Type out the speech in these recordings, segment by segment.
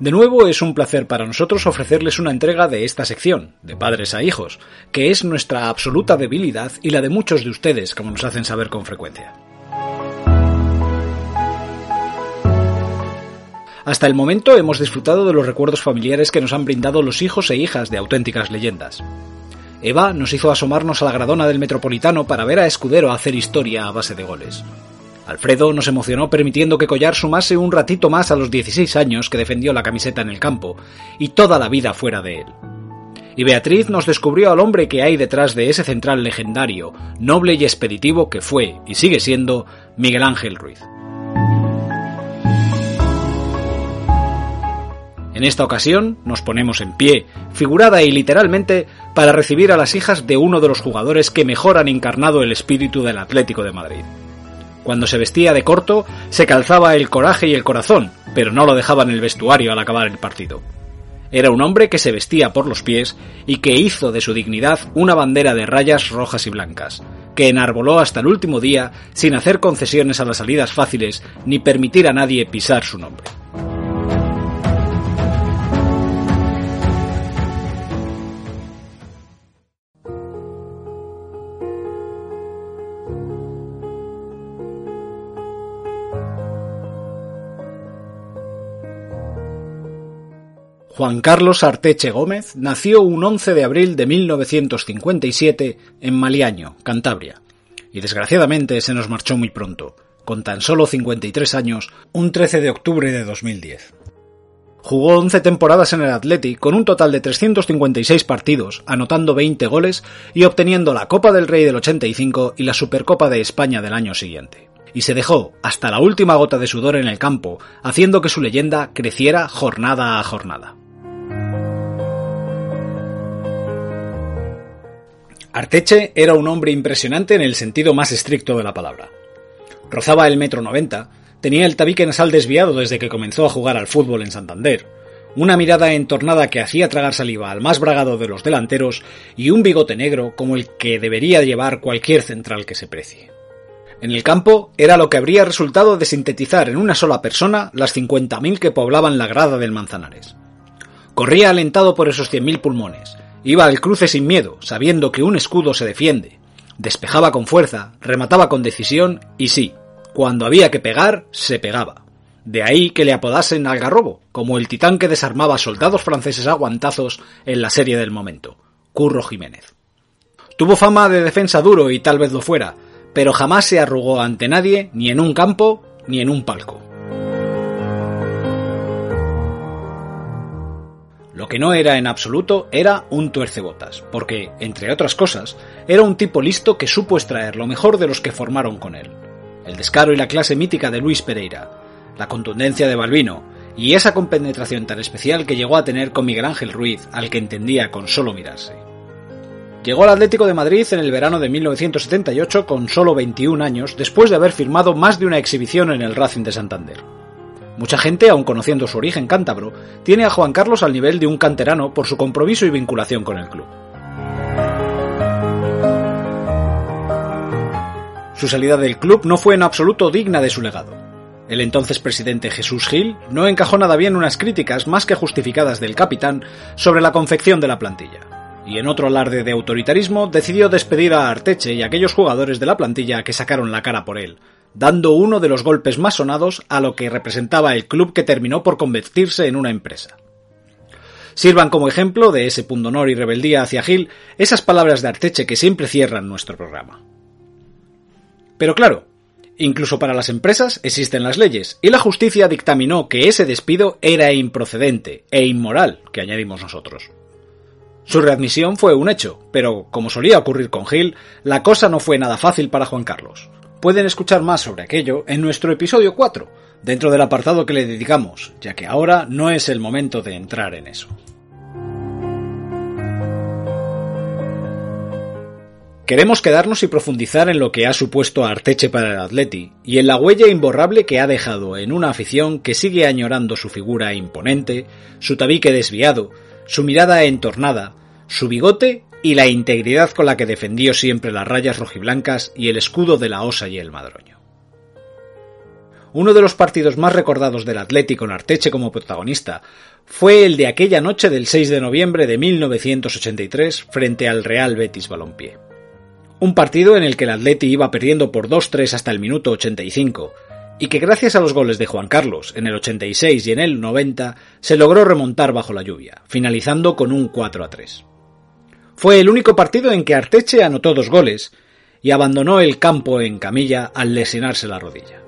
De nuevo es un placer para nosotros ofrecerles una entrega de esta sección, de padres a hijos, que es nuestra absoluta debilidad y la de muchos de ustedes, como nos hacen saber con frecuencia. Hasta el momento hemos disfrutado de los recuerdos familiares que nos han brindado los hijos e hijas de auténticas leyendas. Eva nos hizo asomarnos a la gradona del Metropolitano para ver a Escudero hacer historia a base de goles. Alfredo nos emocionó permitiendo que Collar sumase un ratito más a los 16 años que defendió la camiseta en el campo, y toda la vida fuera de él. Y Beatriz nos descubrió al hombre que hay detrás de ese central legendario, noble y expeditivo que fue, y sigue siendo, Miguel Ángel Ruiz. En esta ocasión nos ponemos en pie, figurada y literalmente, para recibir a las hijas de uno de los jugadores que mejor han encarnado el espíritu del Atlético de Madrid. Cuando se vestía de corto, se calzaba el coraje y el corazón, pero no lo dejaba en el vestuario al acabar el partido. Era un hombre que se vestía por los pies y que hizo de su dignidad una bandera de rayas rojas y blancas, que enarboló hasta el último día sin hacer concesiones a las salidas fáciles ni permitir a nadie pisar su nombre. Juan Carlos Arteche Gómez nació un 11 de abril de 1957 en Maliaño, Cantabria, y desgraciadamente se nos marchó muy pronto, con tan solo 53 años, un 13 de octubre de 2010. Jugó 11 temporadas en el Atleti con un total de 356 partidos, anotando 20 goles y obteniendo la Copa del Rey del 85 y la Supercopa de España del año siguiente. Y se dejó hasta la última gota de sudor en el campo, haciendo que su leyenda creciera jornada a jornada. Arteche era un hombre impresionante en el sentido más estricto de la palabra. Rozaba el metro noventa, tenía el tabique nasal desviado desde que comenzó a jugar al fútbol en Santander, una mirada entornada que hacía tragar saliva al más bragado de los delanteros y un bigote negro como el que debería llevar cualquier central que se precie. En el campo era lo que habría resultado de sintetizar en una sola persona las 50.000 que poblaban la grada del Manzanares. Corría alentado por esos 100.000 pulmones, Iba al cruce sin miedo, sabiendo que un escudo se defiende. Despejaba con fuerza, remataba con decisión y sí, cuando había que pegar, se pegaba. De ahí que le apodasen Algarrobo, como el titán que desarmaba soldados franceses aguantazos en la serie del momento, Curro Jiménez. Tuvo fama de defensa duro y tal vez lo fuera, pero jamás se arrugó ante nadie, ni en un campo, ni en un palco. Lo que no era en absoluto era un tuercebotas, porque, entre otras cosas, era un tipo listo que supo extraer lo mejor de los que formaron con él. El descaro y la clase mítica de Luis Pereira, la contundencia de Balbino, y esa compenetración tan especial que llegó a tener con Miguel Ángel Ruiz, al que entendía con solo mirarse. Llegó al Atlético de Madrid en el verano de 1978 con solo 21 años, después de haber firmado más de una exhibición en el Racing de Santander. Mucha gente, aun conociendo su origen cántabro, tiene a Juan Carlos al nivel de un canterano por su compromiso y vinculación con el club. Su salida del club no fue en absoluto digna de su legado. El entonces presidente Jesús Gil no encajó nada bien unas críticas más que justificadas del capitán sobre la confección de la plantilla. Y en otro alarde de autoritarismo decidió despedir a Arteche y a aquellos jugadores de la plantilla que sacaron la cara por él, dando uno de los golpes más sonados a lo que representaba el club que terminó por convertirse en una empresa. Sirvan como ejemplo de ese pundonor y rebeldía hacia Gil esas palabras de Arteche que siempre cierran nuestro programa. Pero claro, incluso para las empresas existen las leyes, y la justicia dictaminó que ese despido era improcedente e inmoral, que añadimos nosotros. Su readmisión fue un hecho, pero como solía ocurrir con Gil, la cosa no fue nada fácil para Juan Carlos. Pueden escuchar más sobre aquello en nuestro episodio 4, dentro del apartado que le dedicamos, ya que ahora no es el momento de entrar en eso. Queremos quedarnos y profundizar en lo que ha supuesto Arteche para el Atleti y en la huella imborrable que ha dejado en una afición que sigue añorando su figura imponente, su tabique desviado, su mirada entornada, su bigote y la integridad con la que defendió siempre las rayas rojiblancas y el escudo de la Osa y el Madroño. Uno de los partidos más recordados del Atlético con Arteche como protagonista fue el de aquella noche del 6 de noviembre de 1983 frente al Real Betis Balompié. Un partido en el que el Atleti iba perdiendo por 2-3 hasta el minuto 85, y que gracias a los goles de Juan Carlos en el 86 y en el 90 se logró remontar bajo la lluvia, finalizando con un 4-3. Fue el único partido en que Arteche anotó dos goles y abandonó el campo en camilla al lesionarse la rodilla.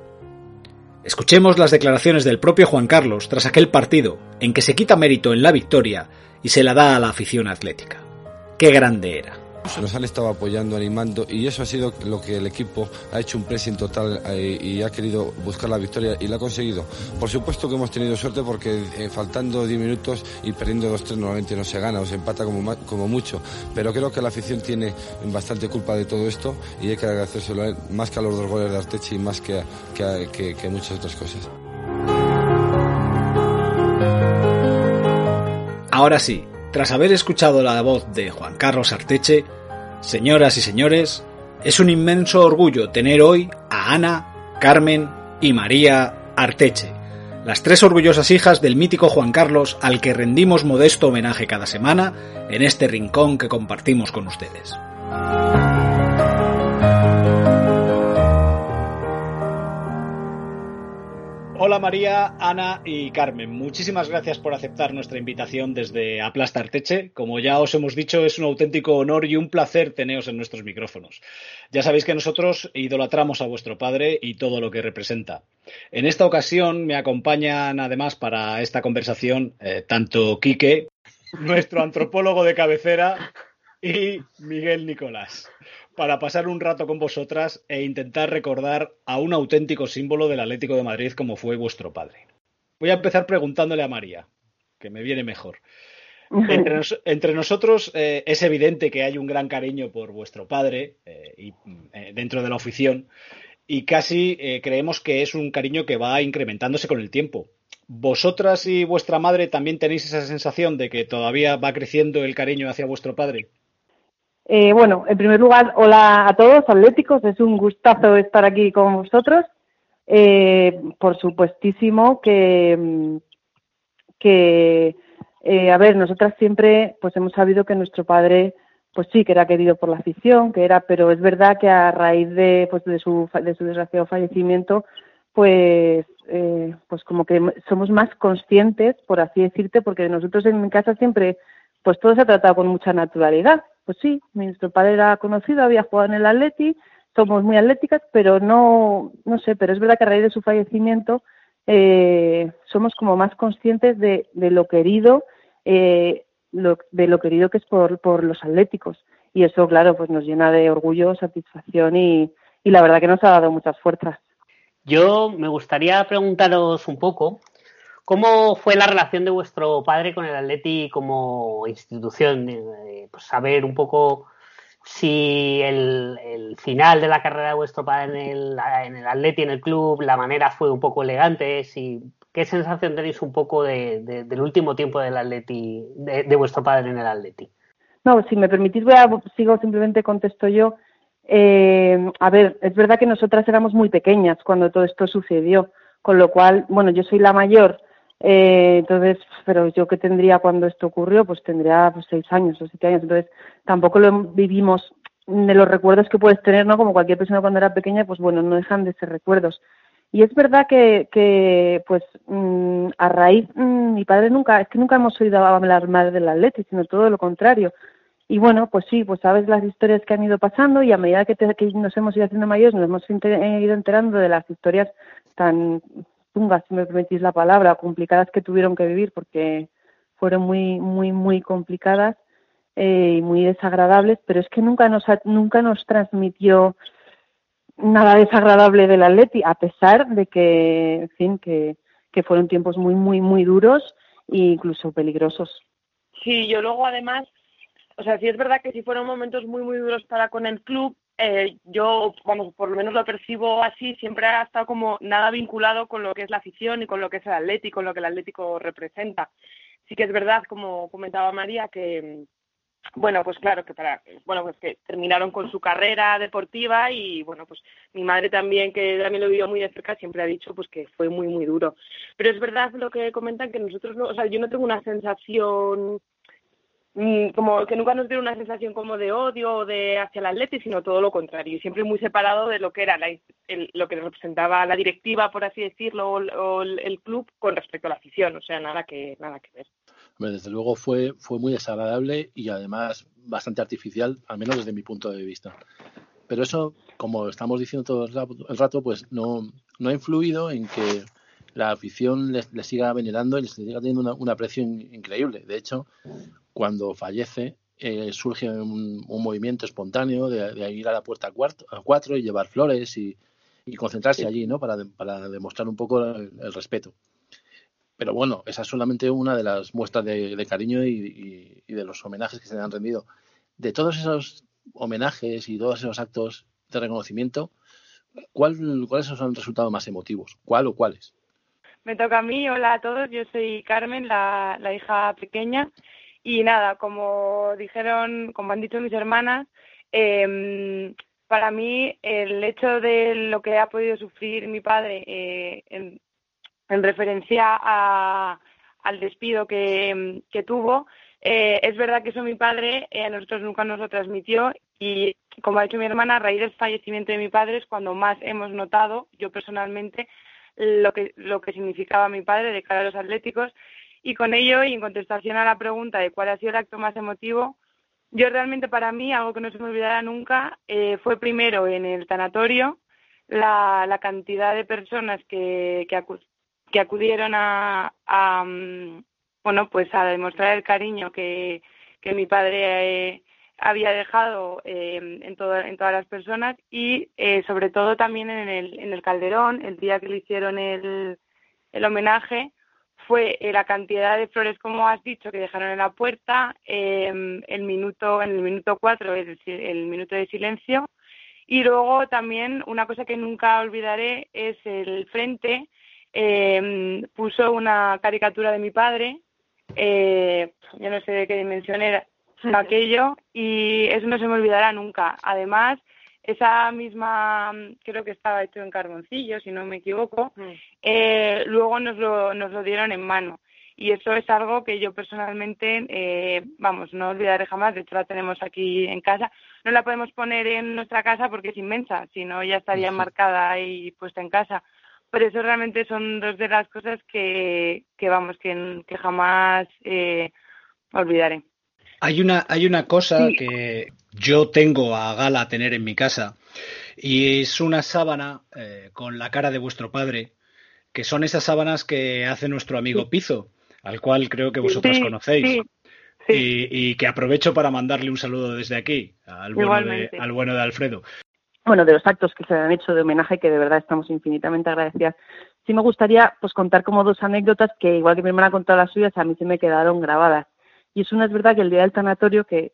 Escuchemos las declaraciones del propio Juan Carlos tras aquel partido en que se quita mérito en la victoria y se la da a la afición atlética. ¡Qué grande era! Nos han estado apoyando, animando y eso ha sido lo que el equipo ha hecho un pressing total eh, y ha querido buscar la victoria y la ha conseguido. Por supuesto que hemos tenido suerte porque eh, faltando 10 minutos y perdiendo 2-3 normalmente no se gana o se empata como, como mucho, pero creo que la afición tiene bastante culpa de todo esto y hay que agradecérselo a él más que a los dos goles de Artechi y más que, que, que muchas otras cosas. Ahora sí, tras haber escuchado la voz de Juan Carlos Arteche, señoras y señores, es un inmenso orgullo tener hoy a Ana, Carmen y María Arteche, las tres orgullosas hijas del mítico Juan Carlos al que rendimos modesto homenaje cada semana en este rincón que compartimos con ustedes. Hola María, Ana y Carmen. Muchísimas gracias por aceptar nuestra invitación desde Aplastarteche. Como ya os hemos dicho, es un auténtico honor y un placer teneros en nuestros micrófonos. Ya sabéis que nosotros idolatramos a vuestro padre y todo lo que representa. En esta ocasión me acompañan además para esta conversación eh, tanto Quique, nuestro antropólogo de cabecera, y Miguel Nicolás para pasar un rato con vosotras e intentar recordar a un auténtico símbolo del Atlético de Madrid como fue vuestro padre. Voy a empezar preguntándole a María, que me viene mejor. Entre, nosotros eh, es evidente que hay un gran cariño por vuestro padre eh, y, eh, dentro de la afición y casi creemos que es un cariño que va incrementándose con el tiempo. ¿Vosotras y vuestra madre también tenéis esa sensación de que todavía va creciendo el cariño hacia vuestro padre? Eh, bueno, en primer lugar, hola a todos, atléticos, es un gustazo estar aquí con vosotros. Eh, por supuestísimo que, eh, a ver, nosotras siempre pues hemos sabido que nuestro padre pues sí que era querido por la afición, que era, pero es verdad que a raíz de pues de su de su desgraciado fallecimiento pues eh, pues como que somos más conscientes, por así decirte, porque nosotros en mi casa siempre pues todo se ha tratado con mucha naturalidad pues sí, nuestro padre era conocido, había jugado en el Atleti, somos muy atléticas, pero no, no sé, pero es verdad que a raíz de su fallecimiento eh, somos como más conscientes de, lo querido, eh, de lo querido que es por, por los atléticos. Y eso, claro, pues nos llena de orgullo, satisfacción y, y la verdad que nos ha dado muchas fuerzas. Yo me gustaría preguntaros un poco ¿Cómo fue la relación de vuestro padre con el Atleti como institución? Eh, pues saber un poco si el, final de la carrera de vuestro padre en el, en el Atleti, en el club, la manera fue un poco elegante, si, ¿qué sensación tenéis un poco del último tiempo del Atleti, de, vuestro padre en el Atleti? No, si me permitís, voy a, sigo simplemente contesto yo. Eh, a ver, es verdad que nosotras éramos muy pequeñas cuando todo esto sucedió, con lo cual, bueno, yo soy la mayor eh, entonces, pero yo que tendría cuando esto ocurrió, pues tendría pues, seis años o siete años. Entonces, tampoco lo vivimos de los recuerdos que puedes tener, ¿no? Como cualquier persona cuando era pequeña, pues bueno, no dejan de ser recuerdos. Y es verdad que, que pues mm, a raíz, mm, mi padre nunca, es que nunca hemos oído hablar mal del Atleti, sino todo lo contrario. Y bueno, pues sí, pues sabes las historias que han ido pasando y a medida que, que nos hemos ido haciendo mayores, nos hemos ido enterando de las historias tan tungas, si me permitís la palabra, complicadas que tuvieron que vivir porque fueron muy, muy, muy complicadas. eh, y muy desagradables, pero es que nunca nos, nunca nos transmitió nada desagradable del Atleti, a pesar de que, en fin, que, que fueron tiempos muy, muy, muy duros e incluso peligrosos. Sí, yo luego además, o sea, sí es verdad que si fueron momentos muy, muy duros para con el club, eh, yo, vamos, por lo menos lo percibo así, siempre ha estado como nada vinculado con lo que es la afición y con lo que es el Atlético, con lo que el Atlético representa. Sí que es verdad, como comentaba María, que, bueno, pues claro, que para, bueno, pues que terminaron con su carrera deportiva y bueno, pues mi madre también, que también lo vivió muy de cerca, siempre ha dicho pues que fue muy, muy duro. Pero es verdad lo que comentan que nosotros, no, o sea, yo no tengo una sensación como que nunca nos dieron una sensación como de odio o de hacia el atleti, sino todo lo contrario, siempre muy separado de lo que era lo que representaba la directiva, por así decirlo, o, el club con respecto a la afición, o sea, nada que nada que ver desde luego fue, fue muy desagradable y además bastante artificial, al menos desde mi punto de vista. Pero eso, como estamos diciendo todo el rato, pues no, no ha influido en que la afición le, siga venerando y le siga teniendo un aprecio increíble. De hecho, cuando fallece, eh, surge un, movimiento espontáneo de, ir a la puerta a cuatro, y llevar flores y, concentrarse allí, ¿no? Para, para demostrar un poco el respeto. Pero bueno, esa es solamente una de las muestras de, cariño y, de los homenajes que se le han rendido. De todos esos homenajes y todos esos actos de reconocimiento, ¿cuál, ¿cuáles han resultado más emotivos? ¿Cuál o cuáles? Me toca a mí, hola a todos, yo soy Carmen, la, hija pequeña. Y nada, como dijeron, como han dicho mis hermanas, em, para mí el hecho de lo que ha podido sufrir mi padre eh, en referencia al despido que, tuvo. Eh, es verdad que eso mi padre eh, a nosotros nunca nos lo transmitió y como ha dicho mi hermana, a raíz del fallecimiento de mi padre es cuando más hemos notado, yo personalmente, lo que, lo que significaba mi padre de cara a los atléticos y con ello y en contestación a la pregunta de cuál ha sido el acto más emotivo, yo realmente para mí, algo que no se me olvidará nunca, eh, fue primero en el tanatorio la, la cantidad de personas que, que, que acudieron a, mm, bueno pues a demostrar el cariño que, que mi padre eh, había dejado eh, en, en todas las personas y eh, sobre todo también en el, en el Calderón, el día que le hicieron el, el homenaje, fue la cantidad de flores, como has dicho, que dejaron en la puerta, el minuto, en el minuto cuatro, el, el minuto de silencio, y luego también una cosa que nunca olvidaré es el frente eh, puso una caricatura de mi padre, eh, yo no sé de qué dimensión era aquello, y eso no se me olvidará nunca. Además, esa misma, creo que estaba hecho en carboncillo, si no me equivoco, mm. eh, luego nos lo, nos lo dieron en mano. Y eso es algo que yo personalmente, eh, vamos, no olvidaré jamás. De hecho, la tenemos aquí en casa. No la podemos poner en nuestra casa porque es inmensa, si no ya estaría enmarcada y puesta en casa por eso realmente son dos de las cosas que, que vamos, que, que jamás eh, olvidaré. Hay una, hay una cosa que yo tengo a gala tener en mi casa y es una sábana eh, con la cara de vuestro padre, que son esas sábanas que hace nuestro amigo Pizo, al cual creo que vosotros conocéis. Y, y, que aprovecho para mandarle un saludo desde aquí al bueno, de, al bueno de Alfredo bueno, de los actos que se han hecho de homenaje que de verdad estamos infinitamente agradecidas. Sí me gustaría pues contar como dos anécdotas que igual que mi hermana ha contado las suyas, a mí se me quedaron grabadas. Y es una es verdad que el día del tanatorio que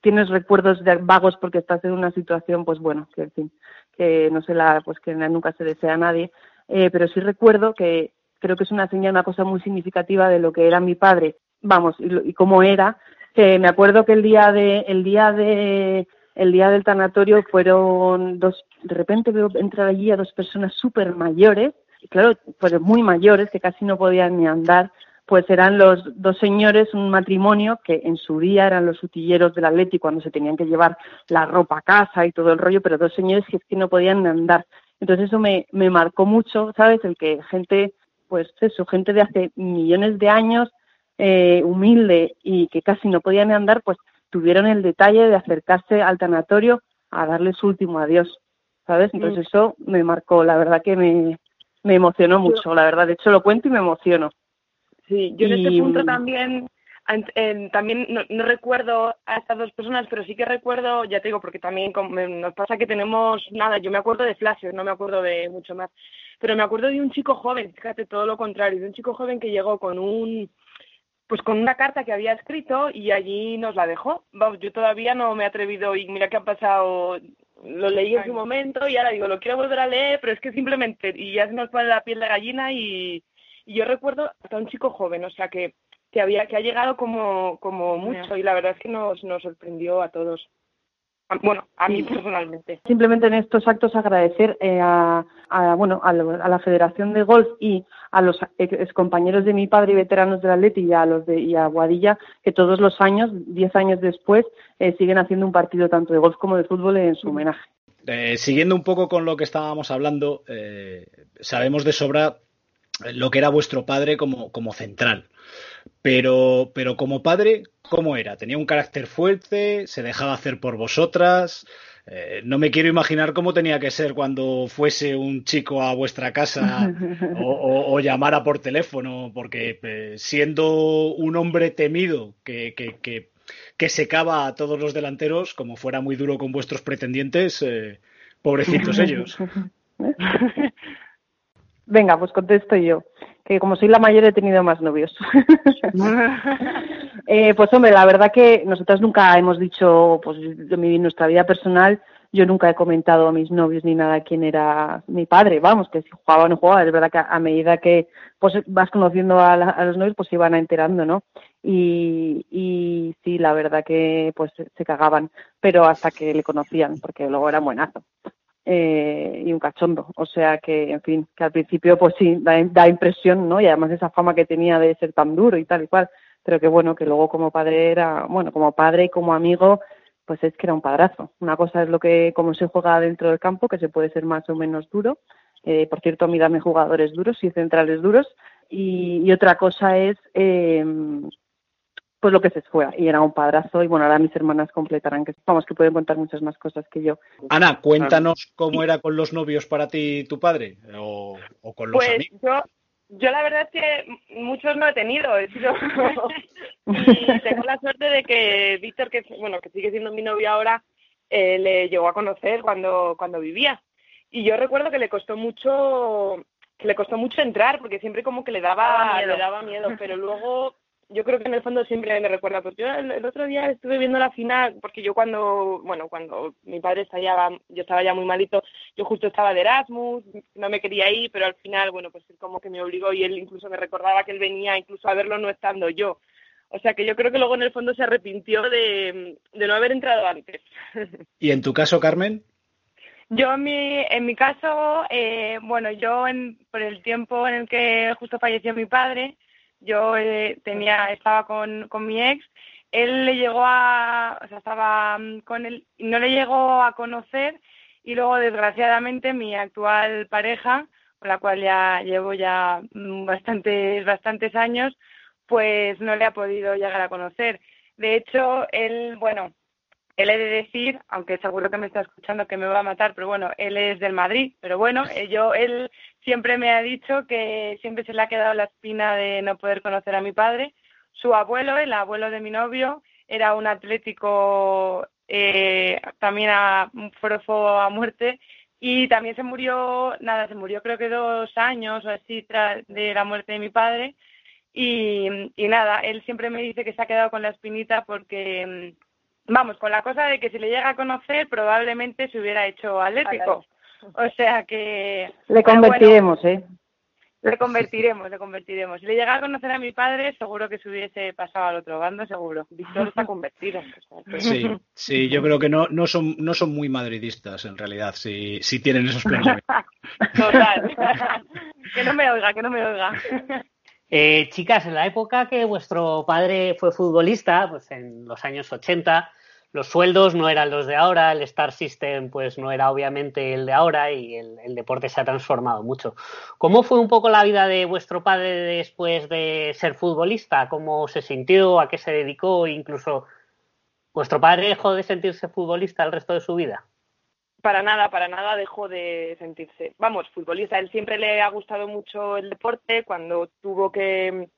tienes recuerdos de vagos porque estás en una situación pues bueno, que en fin, que no sé la pues que nunca se desea a nadie, eh, pero sí recuerdo que creo que es una señal, una cosa muy significativa de lo que era mi padre, vamos, y, y cómo era, que me acuerdo que el día de el día de el día del tanatorio fueron dos, de repente veo entrar allí a dos personas súper mayores, claro, pues muy mayores, que casi no podían ni andar, pues eran los dos señores, un matrimonio que en su día eran los utilleros del Atleti cuando se tenían que llevar la ropa a casa y todo el rollo, pero dos señores que es que no podían ni andar. Entonces eso me, me marcó mucho, ¿sabes? El que gente, pues eso, gente de hace millones de años, eh, humilde y que casi no podían ni andar, pues tuvieron el detalle de acercarse al tanatorio a darle su último adiós, ¿sabes? Entonces eso me marcó, la verdad que me, emocionó mucho, la verdad. De hecho lo cuento y me emociono. Sí, yo en este punto también también no, recuerdo a estas dos personas, pero sí que recuerdo, ya te digo, porque también nos pasa que tenemos nada, yo me acuerdo de flashes, no me acuerdo de mucho más, pero me acuerdo de un chico joven, fíjate, todo lo contrario, de un chico joven que llegó con un, pues con una carta que había escrito y allí nos la dejó. Vamos, yo todavía no me he atrevido y mira que ha pasado, lo leí en su momento y ahora digo, lo quiero volver a leer, pero es que simplemente, y ya se nos pone la piel de gallina y, y yo recuerdo hasta un chico joven, o sea que que había que ha llegado como, como mucho y la verdad es que nos, nos sorprendió a todos. Bueno, a mí personalmente. Simplemente en estos actos agradecer eh, a, bueno, a, la Federación de Golf y a los compañeros de mi padre y veteranos del Atleti y a los de y a Guadilla que todos los años, diez años después, eh, siguen haciendo un partido tanto de golf como de fútbol en su homenaje. Eh, siguiendo un poco con lo que estábamos hablando, sabemos de sobra lo que era vuestro padre como, como central. Pero, pero como padre, ¿cómo era? ¿Tenía un carácter fuerte? ¿Se dejaba hacer por vosotras? Eh, no me quiero imaginar cómo tenía que ser cuando fuese un chico a vuestra casa o, llamara por teléfono, porque eh, siendo un hombre temido que, que, que, secaba a todos los delanteros, como fuera muy duro con vuestros pretendientes, eh, pobrecitos ellos. Venga, pues contesto yo, que como soy la mayor he tenido más novios. eh, pues hombre, la verdad que nosotras nunca hemos dicho, pues de mi, nuestra vida personal, yo nunca he comentado a mis novios ni nada quién era mi padre, vamos, que si jugaba o no jugaba, es verdad que a medida que pues vas conociendo a, los novios, pues se iban enterando, ¿no? Y, y sí, la verdad que pues se cagaban, pero hasta que le conocían, porque luego era buenazo eh, y un cachondo. O sea que, en fin, que al principio pues sí, da, impresión, ¿no? Y además esa fama que tenía de ser tan duro y tal y cual, pero que bueno, que luego como padre era, bueno, como padre y como amigo, pues es que era un padrazo. Una cosa es lo que, como se juega dentro del campo, que se puede ser más o menos duro. Eh, por cierto, a mí dame jugadores duros y centrales duros. Y, y otra cosa es eh, pues lo que se fue. Y era un padrazo y bueno ahora mis hermanas completarán que vamos que pueden contar muchas más cosas que yo. Ana cuéntanos cómo era con los novios para ti tu padre o, con los pues yo yo la verdad es que muchos no he tenido he sido y tengo la suerte de que Víctor que bueno que sigue siendo mi novio ahora eh, le llegó a conocer cuando cuando vivía. Y yo recuerdo que le costó mucho que le costó mucho entrar porque siempre como que le daba, le daba miedo pero luego yo creo que en el fondo siempre me recuerda, porque yo el, otro día estuve viendo la final, porque yo cuando, bueno, cuando mi padre estaba, yo estaba ya muy malito, yo justo estaba de Erasmus, no me quería ir, pero al final, bueno, pues como que me obligó y él incluso me recordaba que él venía incluso a verlo no estando yo. O sea que yo creo que luego en el fondo se arrepintió de, no haber entrado antes. ¿Y en tu caso, Carmen? Yo en mi, en mi caso, eh, bueno, yo en, por el tiempo en el que justo falleció mi padre, yo eh, tenía, estaba con, con mi ex, él le llegó a, o sea, estaba mm, con él, no le llegó a conocer y luego desgraciadamente mi actual pareja, con la cual ya llevo ya mm, bastantes, bastantes años, pues no le ha podido llegar a conocer. De hecho, él, bueno, él he de decir, aunque seguro que me está escuchando que me va a matar, pero bueno, él es del Madrid, pero bueno, eh, yo, él siempre me ha dicho que siempre se le ha quedado la espina de no poder conocer a mi padre. Su abuelo, el abuelo de mi novio, era un atlético eh, también a forofo a muerte y también se murió, nada, se murió creo que dos años o así tras de la muerte de mi padre y, y nada, él siempre me dice que se ha quedado con la espinita porque mm, vamos, con la cosa de que si le llega a conocer probablemente se hubiera hecho atlético. O sea que... Le convertiremos, ¿eh? Le convertiremos, le convertiremos. Si le llega a conocer a mi padre, seguro que se hubiese pasado al otro bando, seguro. Víctor está convertido. Sí, sí, yo creo que no, no, son, no son muy madridistas en realidad, si, si tienen esos planes. Total. que no me oiga, que no me oiga. Eh, chicas, en la época que vuestro padre fue futbolista, pues en los años 80, los sueldos no eran los de ahora, el Star System pues no era obviamente el de ahora y el, deporte se ha transformado mucho. ¿Cómo fue un poco la vida de vuestro padre después de ser futbolista? ¿Cómo se sintió? ¿A qué se dedicó? Incluso, ¿vuestro padre dejó de sentirse futbolista el resto de su vida? Para nada, para nada dejó de sentirse, vamos, futbolista. Él siempre le ha gustado mucho el deporte. Cuando tuvo que,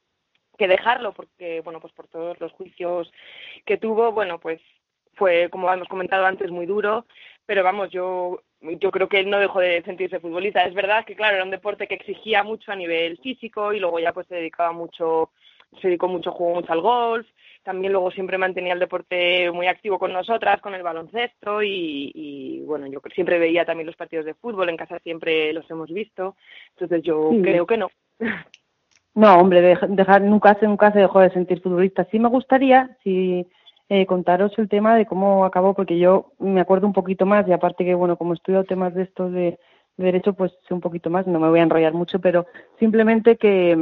que dejarlo porque bueno pues por todos los juicios que tuvo bueno pues fue como hemos comentado antes muy duro pero vamos yo yo creo que él no dejó de sentirse futbolista es verdad que claro era un deporte que exigía mucho a nivel físico y luego ya pues se dedicaba mucho se dedicó mucho jugó mucho al golf también luego siempre mantenía el deporte muy activo con nosotras con el baloncesto y, y bueno yo siempre veía también los partidos de fútbol en casa siempre los hemos visto entonces yo creo que no No, hombre, dejar, nunca, nunca se dejó de sentir futbolista. Sí me gustaría, si eh, contaros el tema de cómo acabó, porque yo me acuerdo un poquito más, y aparte que, bueno, como he estudiado temas de estos de, derecho, pues sé un poquito más, no me voy a enrollar mucho, pero simplemente que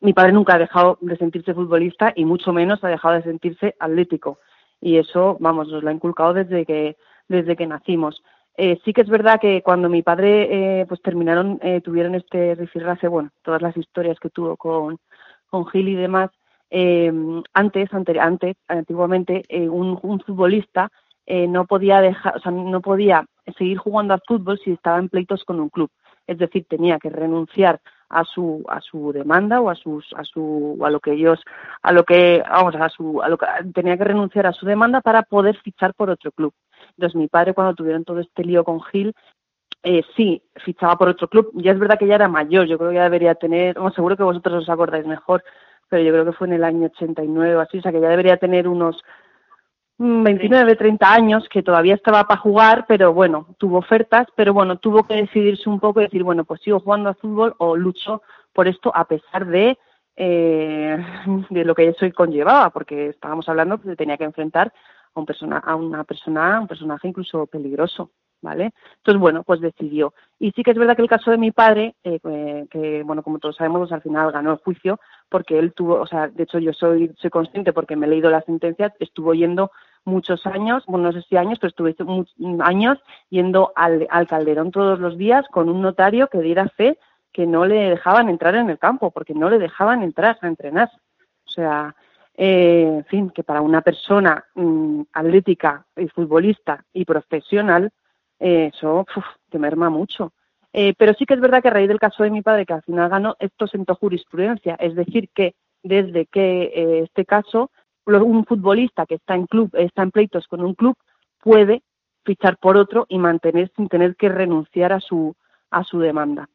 mi padre nunca ha dejado de sentirse futbolista y mucho menos ha dejado de sentirse atlético. Y eso, vamos, nos lo ha inculcado desde que, desde que nacimos. Eh, sí que es verdad que cuando mi padre eh, pues terminaron, eh, tuvieron este rifirrafe, bueno, todas las historias que tuvo con, con Gil y demás, eh, antes, antes, antiguamente, un, un, futbolista no podía dejar, o sea, no podía seguir jugando al fútbol si estaba en pleitos con un club. Es decir, tenía que renunciar a su a su demanda o a sus a su a lo que ellos a lo que vamos a su a lo que tenía que renunciar a su demanda para poder fichar por otro club entonces mi padre cuando tuvieron todo este lío con Gil, eh, sí, fichaba por otro club. Ya es verdad que ya era mayor, yo creo que ya debería tener, seguro que vosotros os acordáis mejor, pero yo creo que fue en el año 89 o así, o sea que ya debería tener unos 29, 30 años, que todavía estaba para jugar, pero bueno, tuvo ofertas, pero bueno, tuvo que decidirse un poco y decir, bueno, pues sigo jugando a fútbol o lucho por esto a pesar de, eh, de lo que eso conllevaba, porque estábamos hablando que se tenía que enfrentar a, un persona, a una persona, un personaje incluso peligroso, ¿vale? Entonces, bueno, pues decidió. Y sí que es verdad que el caso de mi padre, eh, eh, que, bueno, como todos sabemos, pues al final ganó el juicio, porque él tuvo, o sea, de hecho yo soy, soy consciente porque me he leído la sentencia, estuvo yendo muchos años, bueno, no sé si años, pero estuve muchos años yendo al, al Calderón todos los días con un notario que diera fe que no le dejaban entrar en el campo, porque no le dejaban entrar a entrenar. O sea, eh, en fin, que para una persona mm, atlética y futbolista y profesional, eh, eso te merma mucho. Eh, pero sí que es verdad que a raíz del caso de mi padre, que al final ganó, esto sentó jurisprudencia. Es decir, que desde que este caso, un futbolista que está en club, está en pleitos con un club, puede fichar por otro y mantener sin tener que renunciar a su a su demanda.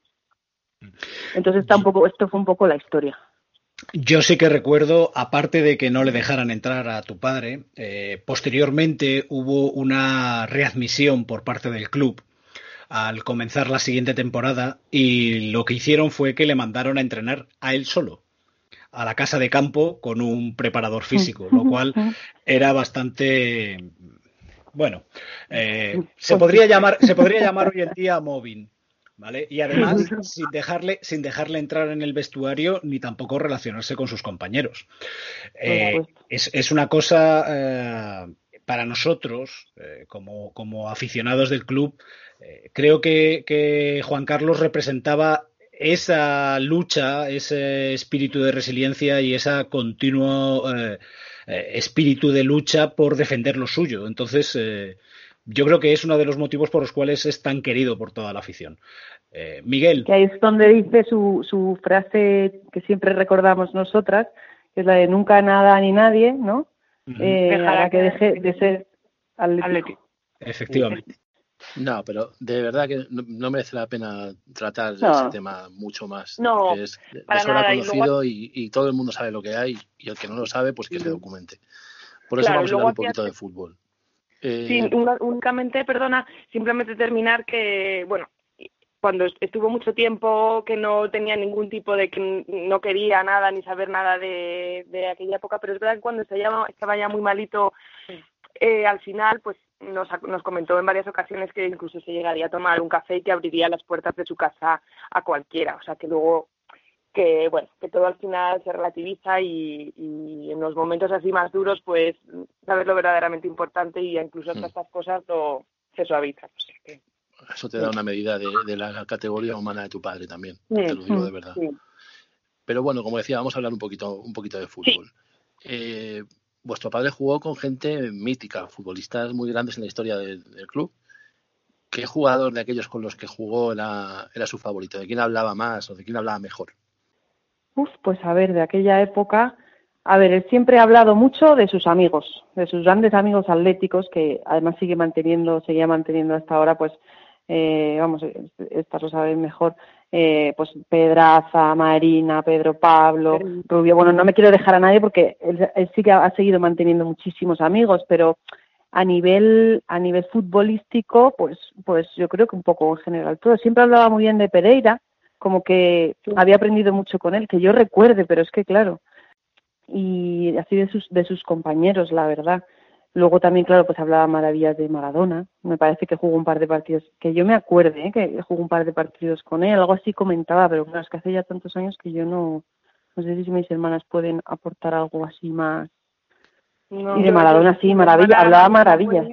Entonces tampoco esto fue un poco la historia. Yo sí que recuerdo, aparte de que no le dejaran entrar a tu padre, eh, posteriormente hubo una readmisión por parte del club al comenzar la siguiente temporada y lo que hicieron fue que le mandaron a entrenar a él solo a la casa de campo con un preparador físico, lo cual era bastante bueno, eh, se podría llamar se podría llamar hoy en día móvil. ¿vale? Y además, sin dejarle, sin dejarle entrar en el vestuario ni tampoco relacionarse con sus compañeros. Eh, es, es, una cosa eh, para nosotros, como, como, aficionados del club, creo que, que, Juan Carlos representaba esa lucha, ese espíritu de resiliencia y ese continuo espíritu de lucha por defender lo suyo. Entonces, yo creo que es uno de los motivos por los cuales es tan querido por toda la afición. Eh, Miguel. Que ahí es donde dice su, su frase que siempre recordamos nosotras, que es la de nunca nada ni nadie, ¿no? eh, que deje de ser atlético. Efectivamente. No, pero de verdad que no, merece la pena tratar ese tema mucho más. No, es de conocido y, todo el mundo sabe lo que hay y el que no lo sabe, pues que se documente. Por eso vamos a hablar un poquito de fútbol. Sí, eh, únicamente, perdona, simplemente terminar que, bueno, cuando estuvo mucho tiempo que no tenía ningún tipo de que no quería nada ni saber nada de, de aquella época, pero es verdad que cuando estaba, estaba ya muy malito, eh, al final, pues nos, nos comentó en varias ocasiones que incluso se llegaría a tomar un café y que abriría las puertas de su casa a cualquiera, o sea que luego que bueno que todo al final se relativiza y, y, en los momentos así más duros pues saber lo verdaderamente importante y incluso hasta mm. estas cosas lo se suavizan. Eso te da una medida de, la categoría humana de tu padre también te lo digo de verdad. pero bueno como decía vamos a hablar un poquito un poquito de fútbol. Eh, vuestro padre jugó con gente mítica futbolistas muy grandes en la historia del, club ¿Qué jugador de aquellos con los que jugó era, su favorito? ¿De quién hablaba más o de quién hablaba mejor? Uf, pues a ver, de aquella época, a ver, él siempre ha hablado mucho de sus amigos, de sus grandes amigos atléticos, que además sigue manteniendo, seguía manteniendo hasta ahora, pues, eh, vamos, estas lo saben mejor, eh, pues Pedraza, Marina, Pedro Pablo, Rubio. Bueno, no me quiero dejar a nadie porque él, sí que ha, seguido manteniendo muchísimos amigos, pero a nivel a nivel futbolístico, pues pues yo creo que un poco en general todo. Siempre hablaba muy bien de Pereira, como que había aprendido mucho con él, que yo recuerde, pero es que claro, y así de sus de sus compañeros, la verdad. Luego también, claro, pues hablaba maravillas de Maradona. Me parece que jugó un par de partidos, que yo me acuerde, ¿eh? que jugó un par de partidos con él, algo así comentaba, pero claro, es que hace ya tantos años que yo no, no sé si mis hermanas pueden aportar algo así más. y de Maradona, sí, maravilla, hablaba maravillas.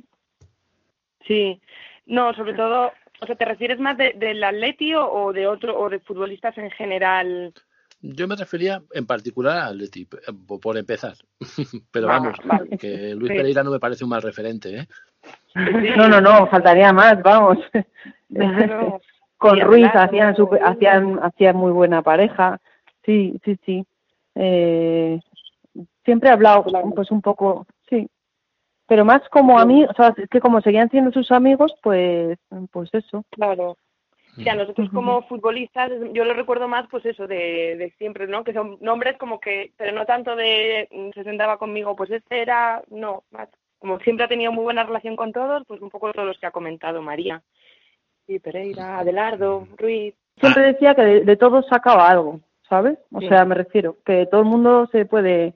Sí, no, sobre todo, o sea, ¿te refieres más del Atleti o de otro, o de futbolistas en general? Yo me refería en particular a Atleti, eh, por empezar. Pero vamos, que Luis Pereira no me parece un mal referente, ¿eh? No, no, no, faltaría más, vamos. Con Ruiz hacían, hacían, hacían muy buena pareja. Sí, sí, sí. Eh, siempre he hablado, pues un poco, sí. Pero más como a mí, o sea, es que como seguían siendo sus amigos, pues, pues eso. Claro. Sí, a nosotros como futbolistas, yo lo recuerdo más, pues eso, de, de siempre, ¿no? Que son nombres como que, pero no tanto de mm, se sentaba conmigo, pues este era, no, más, como siempre ha tenido muy buena relación con todos, pues un poco todos los que ha comentado María. Sí, Pereira, Adelardo, Ruiz. Siempre decía que de, de todos sacaba algo, ¿sabes? O sea, me refiero, que todo el mundo se puede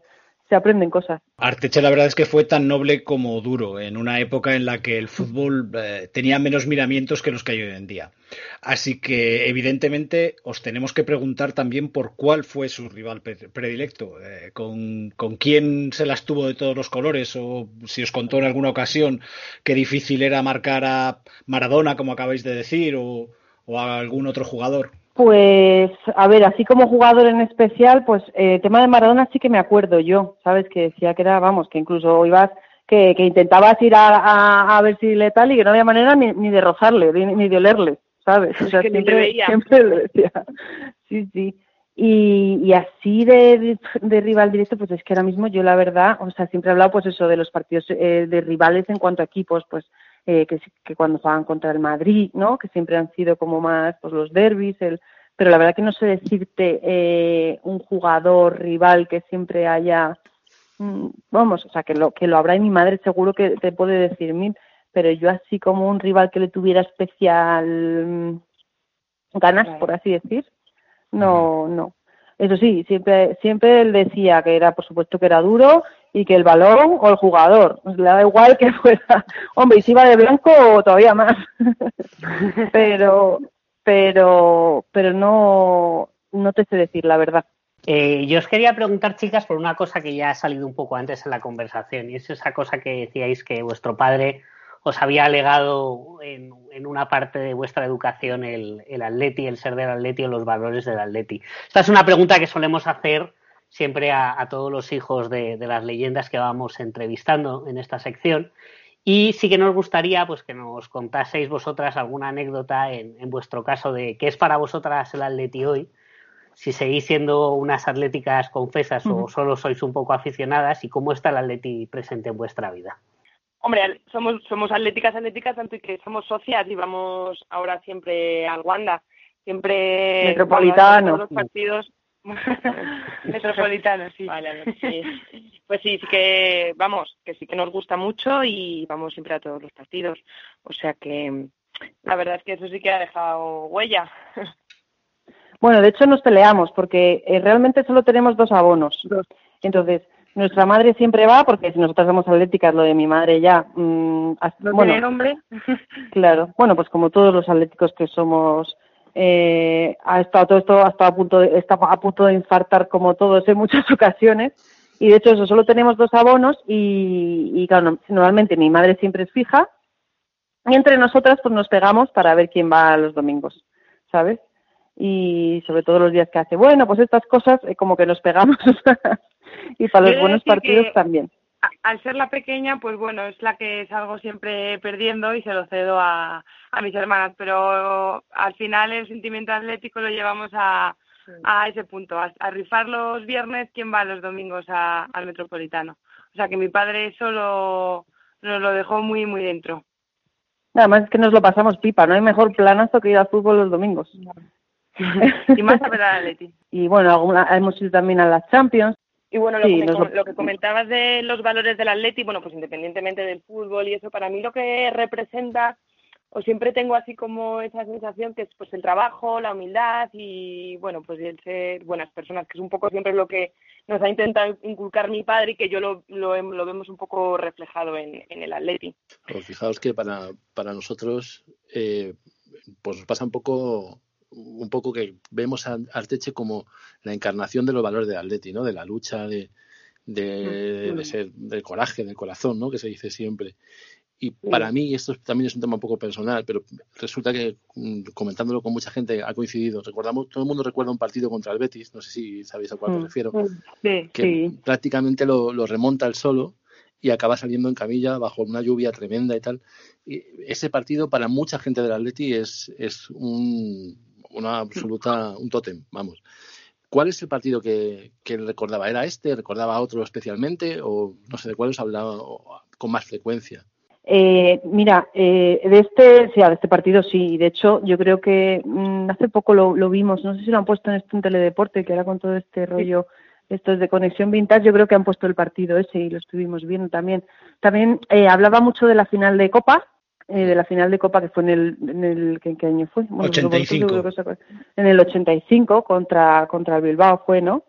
se aprenden cosas. Arteche la verdad es que fue tan noble como duro en una época en la que el fútbol eh, tenía menos miramientos que los que hay hoy en día. Así que evidentemente os tenemos que preguntar también por cuál fue su rival predilecto, eh, con, con, quién se las tuvo de todos los colores o si os contó en alguna ocasión qué difícil era marcar a Maradona, como acabáis de decir, o, o a algún otro jugador. Pues, a ver, así como jugador en especial, pues el eh, tema de Maradona sí que me acuerdo yo, ¿sabes? Que decía que era, vamos, que incluso ibas, que, que intentabas ir a, a, ver si le tal y que no había manera ni, ni de rozarle, ni, de olerle, ¿sabes? O sea, siempre, siempre lo decía. Sí, sí. Y, y así de, de, rival directo, pues es que ahora mismo yo la verdad, o sea, siempre he hablado pues eso de los partidos eh, de rivales en cuanto a equipos, pues eh, que, que, cuando juegan contra el Madrid, ¿no? Que siempre han sido como más pues los derbis, el, pero la verdad que no sé decirte eh, un jugador rival que siempre haya, mm, vamos, o sea, que lo que lo habrá y mi madre seguro que te puede decir mil, pero yo así como un rival que le tuviera especial mm, ganas, por así decir, no, no. Eso sí, siempre, siempre él decía que era, por supuesto, que era duro y que el balón o el jugador. Pues le da igual que fuera, hombre, y si iba de blanco todavía más. pero, pero, pero no, no te sé decir la verdad. Eh, yo os quería preguntar, chicas, por una cosa que ya ha salido un poco antes en la conversación, y es esa cosa que decíais que vuestro padre os había legado en, en una parte de vuestra educación el, el atleti, el ser del atleti o los valores del atleti. Esta es una pregunta que solemos hacer siempre a, todos los hijos de, las leyendas que vamos entrevistando en esta sección. Y sí que nos gustaría pues, que nos contaseis vosotras alguna anécdota en, vuestro caso de qué es para vosotras el Atleti hoy, si seguís siendo unas atléticas confesas o solo sois un poco aficionadas y cómo está el Atleti presente en vuestra vida. Hombre, somos, somos atléticas, atléticas, tanto que somos socias y vamos ahora siempre al Wanda, siempre metropolitano. los partidos Metropolitano, sí. Vale, Pues sí, sí que, vamos, que sí que nos gusta mucho y vamos siempre a todos los partidos. O sea que la verdad es que eso sí que ha dejado huella. Bueno, de hecho nos peleamos porque eh, realmente solo tenemos dos abonos. Entonces, nuestra madre siempre va, porque si nosotras somos atléticas, lo de mi madre ya. Mm, ¿No bueno, tiene nombre? claro. Bueno, pues como todos los atléticos que somos eh, ha estado todo esto hasta a punto de, está a punto de infartar como todos en muchas ocasiones. Y de hecho eso solo tenemos dos abonos y, y claro normalmente mi madre siempre es fija. Y entre nosotras pues nos pegamos para ver quién va los domingos sabes y sobre todo los días que hace bueno pues estas cosas eh, como que nos pegamos. Y para los buenos partidos también al ser la pequeña, pues bueno, es la que salgo siempre perdiendo y se lo cedo a, a mis hermanas, pero al final el sentimiento atlético lo llevamos a, a ese punto, a, rifar los viernes quién va los domingos al Metropolitano. O sea que mi padre eso lo, nos lo dejó muy, muy dentro. Nada más es que nos lo pasamos pipa, no hay mejor planazo que ir al fútbol los domingos. y más a ver a Leti. Y bueno, hemos ido también a las Champions. Y bueno, lo, que, lo... que comentabas de los valores del Atleti, bueno, pues independientemente del fútbol y eso, para mí lo que representa o siempre tengo así como esa sensación que es pues el trabajo, la humildad y bueno, pues el ser buenas personas, que es un poco siempre lo que nos ha intentado inculcar mi padre y que yo lo, lo, vemos un poco reflejado en, el Atleti. Pues fijaos que para, para nosotros eh, pues nos pasa un poco un poco que vemos a Arteche como la encarnación de los valores del Atleti, ¿no? De la lucha, de, de, de, ser, del coraje, del corazón, ¿no? Que se dice siempre. Y para mí, esto también es un tema un poco personal, pero resulta que mm, comentándolo con mucha gente ha coincidido. Recordamos, todo el mundo recuerda un partido contra el Betis, no sé si sabéis a cuál me mm, refiero, mm, que prácticamente lo, remonta el solo y acaba saliendo en camilla bajo una lluvia tremenda y tal. Y ese partido para mucha gente del Atleti es, es un, una absoluta, un tótem, vamos. ¿Cuál es el partido que, que recordaba? ¿Era este? ¿Recordaba otro especialmente? ¿O no sé de cuál os hablaba con más frecuencia? Eh, mira, eh, de este, sí, de este partido sí. De hecho, yo creo que mm, hace poco lo, vimos. No sé si lo han puesto en este teledeporte, que era con todo este rollo, esto es de conexión vintage. Yo creo que han puesto el partido ese y lo estuvimos viendo también. También eh, hablaba mucho de la final de Copa, eh, de la final de Copa que fue en el, en el ¿qué, año fue? 85. En el 85 contra contra el Bilbao fue, ¿no?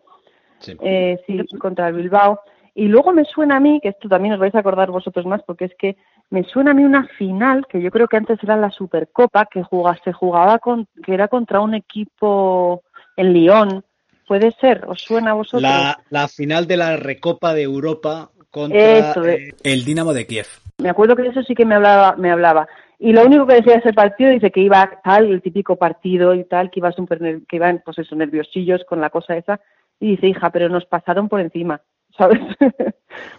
Sí. Eh, sí, contra el Bilbao. Y luego me suena a mí, que esto también os vais a acordar vosotros más, porque es que me suena a mí una final, que yo creo que antes era la Supercopa, que se jugaba con, que era contra un equipo en Lyon. ¿Puede ser? ¿Os suena a vosotros? La, final de la Recopa de Europa contra eh, el Dinamo de Kiev. Me acuerdo que eso sí que me hablaba, me hablaba. Y lo único que decía ese partido dice que iba tal, el típico partido y tal, que iba super, que iban pues eso, nerviosillos con la cosa esa. Y dice, hija, pero nos pasaron por encima. ¿sabes?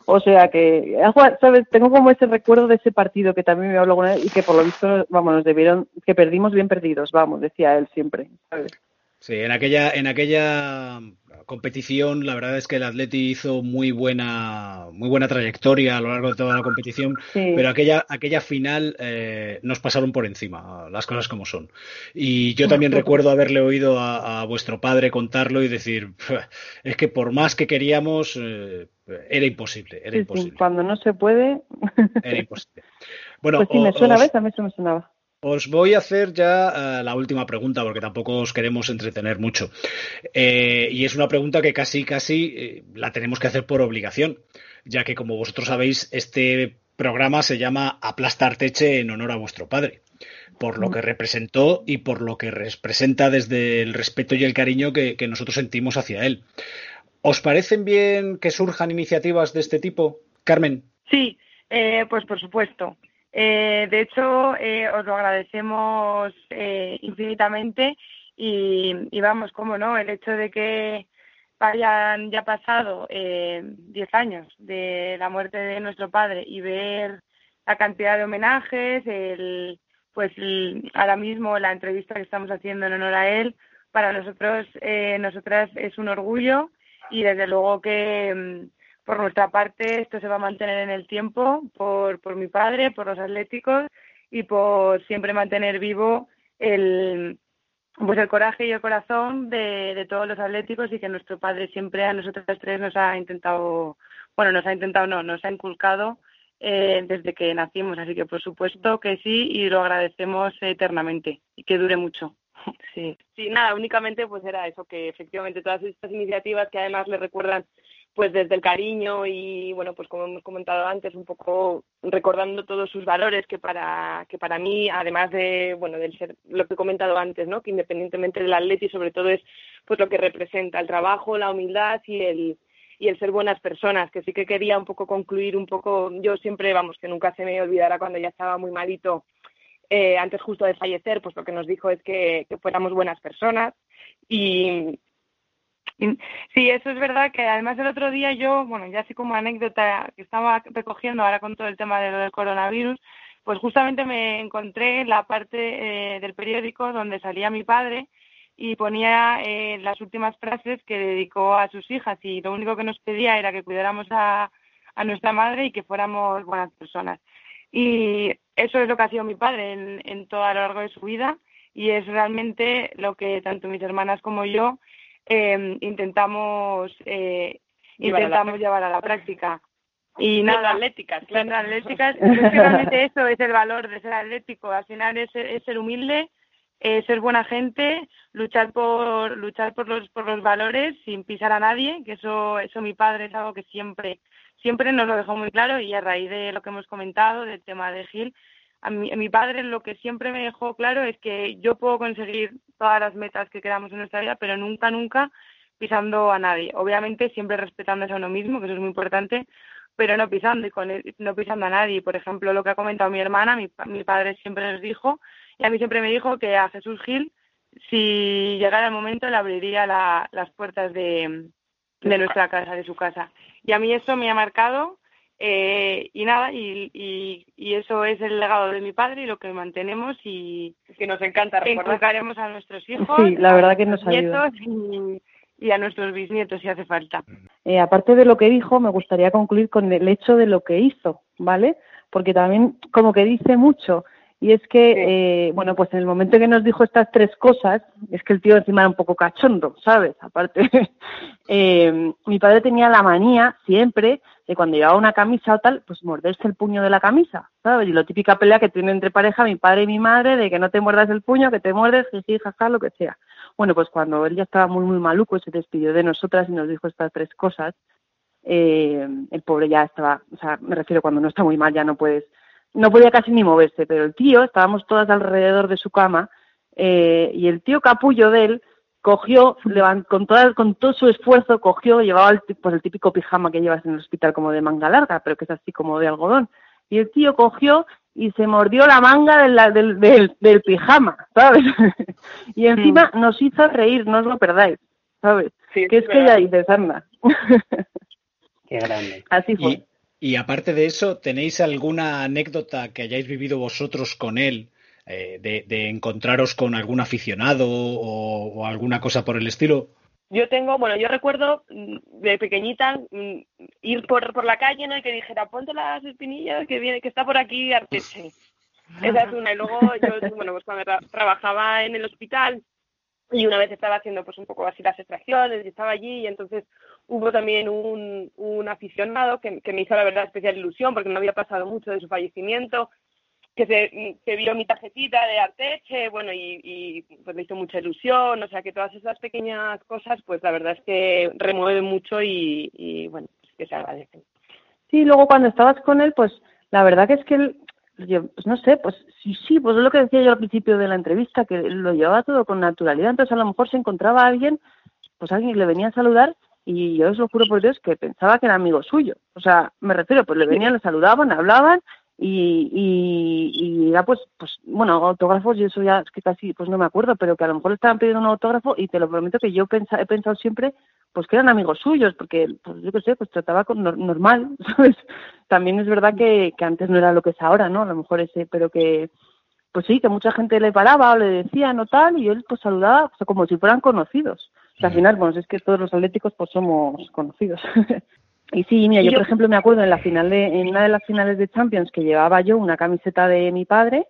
o sea que, ¿sabes? Tengo como ese recuerdo de ese partido que también me habló con él y que por lo visto, vamos, nos debieron, que perdimos bien perdidos, vamos, decía él siempre, ¿sabes? Sí, en aquella, en aquella competición, la verdad es que el Atleti hizo muy buena, muy buena trayectoria a lo largo de toda la competición, pero aquella, aquella final eh, nos pasaron por encima, las cosas como son. Y yo también recuerdo haberle oído a, vuestro padre contarlo y decir, es que por más que queríamos, eh, era imposible, era imposible. cuando no se puede. Era imposible. Bueno, pues sí, me suena, ¿ves? A mí me sonaba. Os voy a hacer ya eh, la última pregunta porque tampoco os queremos entretener mucho. Eh, y es una pregunta que casi, casi eh, la tenemos que hacer por obligación, ya que como vosotros sabéis, este programa se llama Aplastar Teche en honor a vuestro padre, por lo que representó y por lo que representa desde el respeto y el cariño que, que nosotros sentimos hacia él. ¿Os parecen bien que surjan iniciativas de este tipo? Carmen. Sí, pues por supuesto. Eh, de hecho, eh, os lo agradecemos eh, infinitamente y, vamos, cómo no, el hecho de que hayan ya pasado diez años de la muerte de nuestro padre y ver la cantidad de homenajes, el, pues ahora mismo la entrevista que estamos haciendo en honor a él, para nosotros, nosotras es un orgullo y desde luego que mm, por nuestra parte, esto se va a mantener en el tiempo por, por mi padre, por los atléticos y por siempre mantener vivo el, pues el coraje y el corazón de, de, todos los atléticos y que nuestro padre siempre a nosotros tres nos ha intentado, bueno, nos ha intentado, no, nos ha inculcado eh, desde que nacimos. Así que por supuesto que sí y lo agradecemos eternamente y que dure mucho. Sí, sí, nada, únicamente pues era eso, que efectivamente todas estas iniciativas que además le recuerdan pues desde el cariño y bueno pues como hemos comentado antes un poco recordando todos sus valores que para que para mí además de bueno del ser lo que he comentado antes no que independientemente del atleti sobre todo es pues lo que representa el trabajo la humildad y el y el ser buenas personas que sí que quería un poco concluir un poco yo siempre vamos que nunca se me olvidará cuando ya estaba muy malito eh, antes justo de fallecer pues lo que nos dijo es que, que fuéramos buenas personas y, Sí, eso es verdad que además el otro día yo, bueno, ya así como anécdota que estaba recogiendo ahora con todo el tema de lo del coronavirus, pues justamente me encontré la parte eh, del periódico donde salía mi padre y ponía eh, las últimas frases que dedicó a sus hijas y lo único que nos pedía era que cuidáramos a, a nuestra madre y que fuéramos buenas personas. Y eso es lo que ha sido mi padre en, en todo a lo largo de su vida y es realmente lo que tanto mis hermanas como yo eh, intentamos eh, intentamos llevar a la práctica. Y nada, atléticas, claro. atléticas, es que realmente eso es el valor de ser atlético, al final es, es ser humilde eh, ser buena gente, luchar por luchar por los por los valores sin pisar a nadie, que eso eso mi padre es algo que siempre siempre nos lo dejó muy claro y a raíz de lo que hemos comentado del tema de Gil, a mi, a mi padre lo que siempre me dejó claro es que yo puedo conseguir todas las metas que queramos en nuestra vida, pero nunca nunca pisando a nadie. Obviamente siempre respetándose a uno mismo, que eso es muy importante, pero no pisando y con no pisando a nadie. Por ejemplo, lo que ha comentado mi hermana, mi, mi padre siempre nos dijo y a mí siempre me dijo que a Jesús Gil, si llegara el momento, le abriría las puertas de, de nuestra casa, de su casa. Y a mí eso me ha marcado eh, y nada, y, y, eso es el legado de mi padre y lo que mantenemos y que nos encanta recordar. a nuestros hijos, sí, la verdad que nos nietos y, y, a nuestros bisnietos si hace falta. Eh, aparte de lo que dijo, me gustaría concluir con el hecho de lo que hizo, ¿vale? Porque también como que dice mucho y es que, eh, bueno, pues en el momento que nos dijo estas tres cosas, es que el tío encima era un poco cachondo, ¿sabes? Aparte, eh, mi padre tenía la manía siempre de cuando llevaba una camisa o tal, pues morderse el puño de la camisa, ¿sabes? Y la típica pelea que tiene entre pareja mi padre y mi madre de que no te muerdas el puño, que te muerdes, sí, jaja, lo que sea. Bueno, pues cuando él ya estaba muy, muy maluco y se despidió de nosotras y nos dijo estas tres cosas, eh, el pobre ya estaba, o sea, me refiero cuando no está muy mal, ya no puedes no podía casi ni moverse, pero el tío, estábamos todas alrededor de su cama, eh, y el tío capullo de él cogió, con, toda, con todo su esfuerzo, cogió, llevaba el, pues el típico pijama que llevas en el hospital como de manga larga, pero que es así como de algodón, y el tío cogió y se mordió la manga del, del, del, pijama, ¿sabes? y encima mm. nos hizo reír, no os lo perdáis, ¿sabes? que es, que ya dices, anda. Qué grande. Así fue. Y aparte de eso, ¿tenéis alguna anécdota que hayáis vivido vosotros con él? Eh, de, encontraros con algún aficionado o, alguna cosa por el estilo? Yo tengo, bueno, yo recuerdo mm, de pequeñita mm, ir por, por la calle ¿no? y que dijera, ponte las espinillas que viene, que está por aquí Arteche. Esa es una. Y luego yo, bueno, pues cuando trabajaba en el hospital y una vez estaba haciendo pues un poco así las extracciones y estaba allí y entonces hubo también un, un aficionado que, me hizo la verdad especial ilusión porque no había pasado mucho de su fallecimiento, que se que vio mi tarjetita de Arteche, bueno, y, y pues me hizo mucha ilusión, o sea que todas esas pequeñas cosas, pues la verdad es que remueven mucho y, y bueno, pues que se agradecen. Sí, luego cuando estabas con él, pues la verdad que es que él, yo, pues no sé, pues sí, sí, pues es lo que decía yo al principio de la entrevista, que lo llevaba todo con naturalidad, entonces a lo mejor se encontraba alguien, pues alguien le venía a saludar y yo os lo juro por Dios que pensaba que era amigo suyo. O sea, me refiero, pues le venían, le saludaban, hablaban y, y, y ya pues, pues, bueno, autógrafos y eso ya es que casi, pues no me acuerdo, pero que a lo mejor le estaban pidiendo un autógrafo y te lo prometo que yo he pensado siempre pues que eran amigos suyos, porque, pues yo qué sé, pues trataba con normal, ¿sabes? También es verdad que, que antes no era lo que es ahora, ¿no? A lo mejor ese, pero que, pues sí, que mucha gente le paraba o le decía, no tal, y él pues saludaba, o sea, como si fueran conocidos al final, bueno, es que todos los atléticos pues somos conocidos. y sí, mira, yo, por ejemplo me acuerdo en la final de, en una de las finales de Champions que llevaba yo una camiseta de mi padre,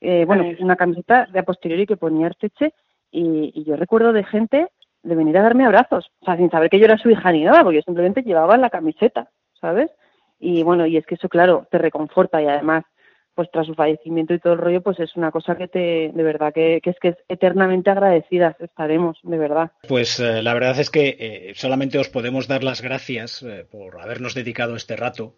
eh, bueno, una camiseta de a posteriori que ponía Arteche, y, y yo recuerdo de gente de venir a darme abrazos, o sea, sin saber que yo era su hija ni nada, porque yo simplemente llevaba la camiseta, ¿sabes? Y bueno, y es que eso, claro, te reconforta y además pues tras su fallecimiento y todo el rollo, pues es una cosa que te, de verdad, que, es que es eternamente agradecidas estaremos, de verdad. Pues eh, la verdad es que eh, solamente os podemos dar las gracias eh, por habernos dedicado este rato.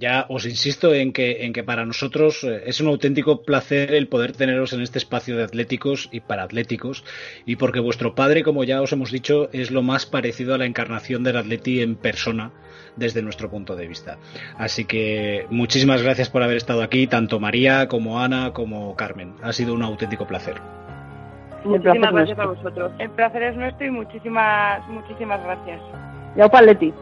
Ya os insisto en que, en que para nosotros es un auténtico placer el poder teneros en este espacio de atléticos y para atléticos, y porque vuestro padre, como ya os hemos dicho, es lo más parecido a la encarnación del atleti en persona desde nuestro punto de vista. Así que muchísimas gracias por haber estado aquí, tanto María como Ana como Carmen. Ha sido un auténtico placer. Muchísimas gracias a vosotros. El placer es nuestro y muchísimas, muchísimas gracias. Ya, Paletti.